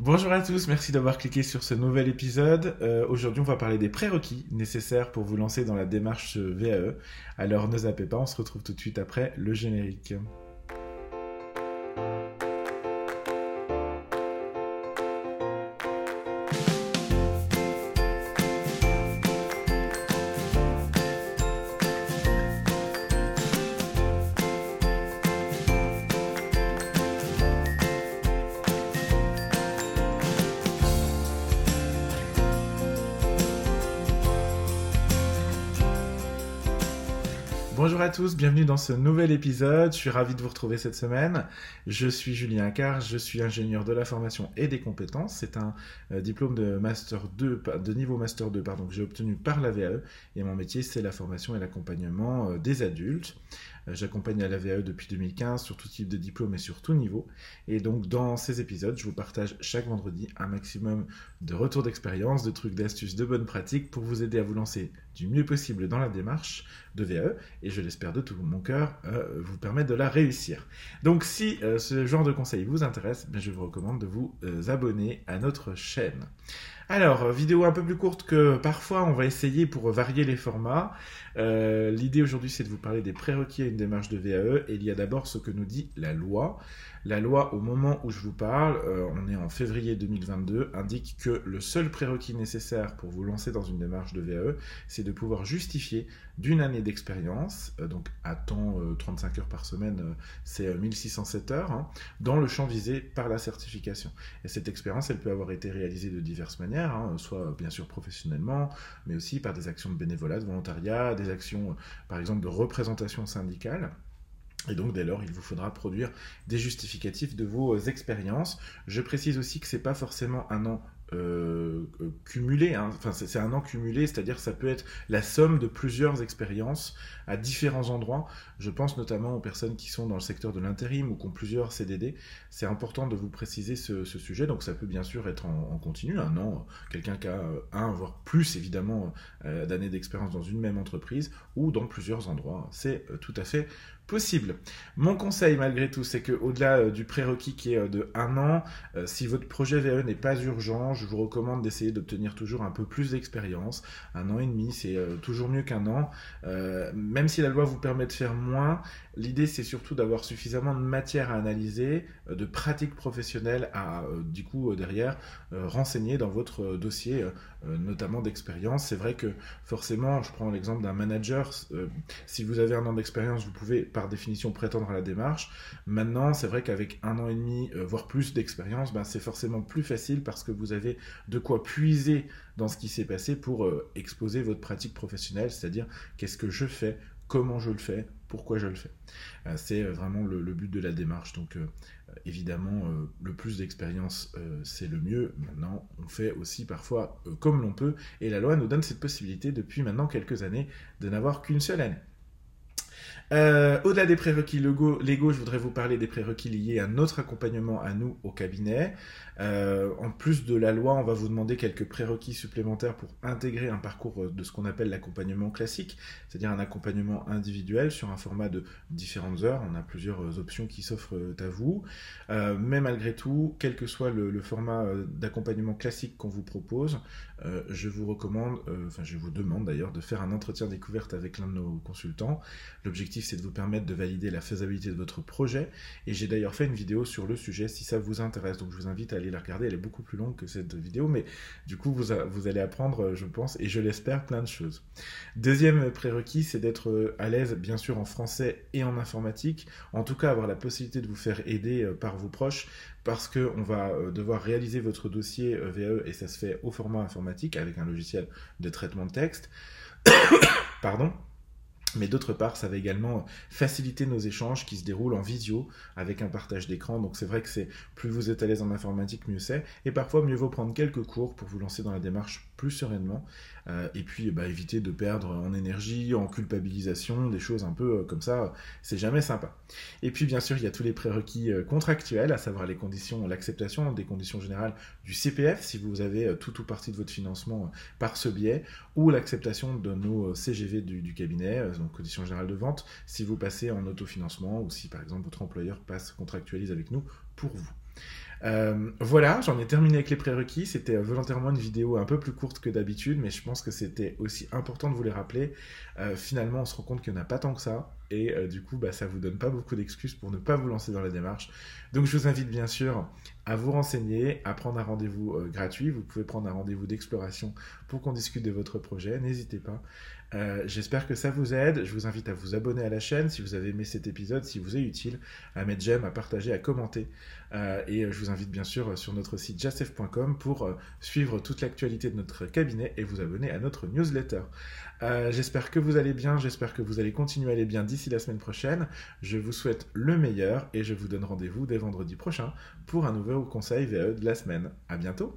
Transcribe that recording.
Bonjour à tous, merci d'avoir cliqué sur ce nouvel épisode. Euh, Aujourd'hui, on va parler des prérequis nécessaires pour vous lancer dans la démarche VAE. Alors ne zappez pas, on se retrouve tout de suite après le générique. Bonjour à tous, bienvenue dans ce nouvel épisode. Je suis ravi de vous retrouver cette semaine. Je suis Julien Car, je suis ingénieur de la formation et des compétences. C'est un euh, diplôme de master 2 de niveau master 2 pardon que j'ai obtenu par la VAE et mon métier c'est la formation et l'accompagnement euh, des adultes. Euh, j'accompagne à la VAE depuis 2015 sur tout type de diplôme et sur tout niveau. Et donc dans ces épisodes, je vous partage chaque vendredi un maximum de retours d'expérience, de trucs, d'astuces, de bonnes pratiques pour vous aider à vous lancer du mieux possible dans la démarche de VAE et je l'espère de tout mon cœur euh, vous permettre de la réussir. Donc si euh, ce genre de conseils vous intéresse, ben, je vous recommande de vous abonner à notre chaîne. Alors, vidéo un peu plus courte que parfois, on va essayer pour varier les formats. Euh, L'idée aujourd'hui, c'est de vous parler des prérequis à une démarche de VAE. Et il y a d'abord ce que nous dit la loi. La loi, au moment où je vous parle, euh, on est en février 2022, indique que le seul prérequis nécessaire pour vous lancer dans une démarche de VAE, c'est de pouvoir justifier d'une année d'expérience, euh, donc à temps 35 heures par semaine, c'est 1607 heures, hein, dans le champ visé par la certification. Et cette expérience, elle peut avoir été réalisée de diverses manières Hein, soit bien sûr professionnellement, mais aussi par des actions de bénévolat, de volontariat, des actions par exemple de représentation syndicale. Et donc, dès lors, il vous faudra produire des justificatifs de vos expériences. Je précise aussi que c'est pas forcément un an euh, euh, cumulé, hein. enfin c'est un an cumulé, c'est-à-dire ça peut être la somme de plusieurs expériences à différents endroits. Je pense notamment aux personnes qui sont dans le secteur de l'intérim ou qui ont plusieurs CDD. C'est important de vous préciser ce, sujet, donc ça peut bien sûr être en, continu, un an, quelqu'un qui a euh, un, voire plus évidemment d'années d'expérience dans une même entreprise ou dans plusieurs endroits. C'est tout à fait possible. Mon conseil malgré tout, c'est que au-delà euh, du prérequis qui est euh, de un an, euh, si votre projet VE n'est pas urgent, je vous recommande d'essayer d'obtenir toujours un peu plus d'expérience. Un an et demi, c'est toujours mieux qu'un an. même si la loi vous permet de faire moins, l'idée c'est surtout d'avoir suffisamment de matière à analyser, de pratiques professionnelles à du coup derrière renseigner dans votre dossier, notamment d'expérience. C'est vrai que forcément, je prends l'exemple d'un manager. si vous avez un an d'expérience, vous pouvez par définition prétendre à la démarche. Maintenant, c'est vrai qu'avec un an et demi, euh, voire plus d'expérience, ben, c'est forcément plus facile parce que vous avez de quoi puiser dans ce qui s'est passé pour euh, exposer votre pratique professionnelle, c'est-à-dire qu'est-ce que je fais, comment je le fais, pourquoi je le fais. Euh, c'est vraiment le, but de la démarche. Donc évidemment, le plus d'expérience, c'est le mieux. Maintenant, on fait aussi parfois comme l'on peut, et la loi nous donne cette possibilité depuis maintenant quelques années de n'avoir qu'une seule année. Euh, au-delà des prérequis légaux, je voudrais vous parler des prérequis liés à notre accompagnement à nous au cabinet. Euh, en plus de la loi, on va vous demander quelques prérequis supplémentaires pour intégrer un parcours de ce qu'on appelle l'accompagnement classique, c'est-à-dire un accompagnement individuel sur un format de différentes heures. On a plusieurs options qui s'offrent à vous. Euh, mais malgré tout, quel que soit le, format d'accompagnement classique qu'on vous propose, je vous recommande, enfin je vous demande d'ailleurs de faire un entretien découverte avec l'un de nos consultants. L'objectif c'est de vous permettre de valider la faisabilité de votre projet. Et j'ai d'ailleurs fait une vidéo sur le sujet si ça vous intéresse. Donc je vous invite à aller la regarder. Elle est beaucoup plus longue que cette vidéo, mais du coup, vous, allez apprendre, je pense, et je l'espère, plein de choses. Deuxième prérequis, c'est d'être à l'aise, bien sûr, en français et en informatique. En tout cas, avoir la possibilité de vous faire aider euh, par vos proches parce qu'on va euh, devoir réaliser votre dossier euh, VAE et ça se fait au format informatique avec un logiciel de traitement de texte. Pardon mais d'autre part, ça va également faciliter nos échanges qui se déroulent en visio avec un partage d'écran. Donc c'est vrai que c'est plus vous êtes à l'aise en informatique, mieux c'est. Et parfois, mieux vaut prendre quelques cours pour vous lancer dans la démarche plus sereinement. Euh, et puis bah, éviter de perdre en énergie, en culpabilisation, des choses un peu euh, comme ça, c'est jamais sympa. Et puis bien sûr, il y a tous les prérequis euh, contractuels, à savoir les conditions, l'acceptation des conditions générales du CPF, si vous avez tout ou partie de votre financement par ce biais, ou l'acceptation de nos CGV du, du cabinet, donc conditions générales de vente, si vous passez en autofinancement ou si par exemple votre employeur passe contractualise avec nous pour vous. Euh, voilà, j'en ai terminé avec les prérequis. C'était volontairement une vidéo un peu plus courte que d'habitude, mais je pense que c'était aussi important de vous les rappeler. finalement, on se rend compte qu'il n'y en a pas tant que ça et euh, du coup bah, ça vous donne pas beaucoup d'excuses pour ne pas vous lancer dans la démarche. Donc je vous invite bien sûr à vous renseigner, à prendre un rendez-vous euh, gratuit. Vous pouvez prendre un rendez-vous d'exploration pour qu'on discute de votre projet, n'hésitez pas. Euh, j'espère que ça vous aide. Je vous invite à vous abonner à la chaîne si vous avez aimé cet épisode, si vous est utile, à mettre j'aime, à partager, à commenter. et je vous invite bien sûr sur notre site jacef.com pour suivre toute l'actualité de notre cabinet et vous abonner à notre newsletter. J'espère que vous allez bien, j'espère que vous allez continuer à aller bien d'ici la semaine prochaine. Je vous souhaite le meilleur et je vous donne rendez-vous dès vendredi prochain pour un nouveau conseil VE de la semaine. À bientôt!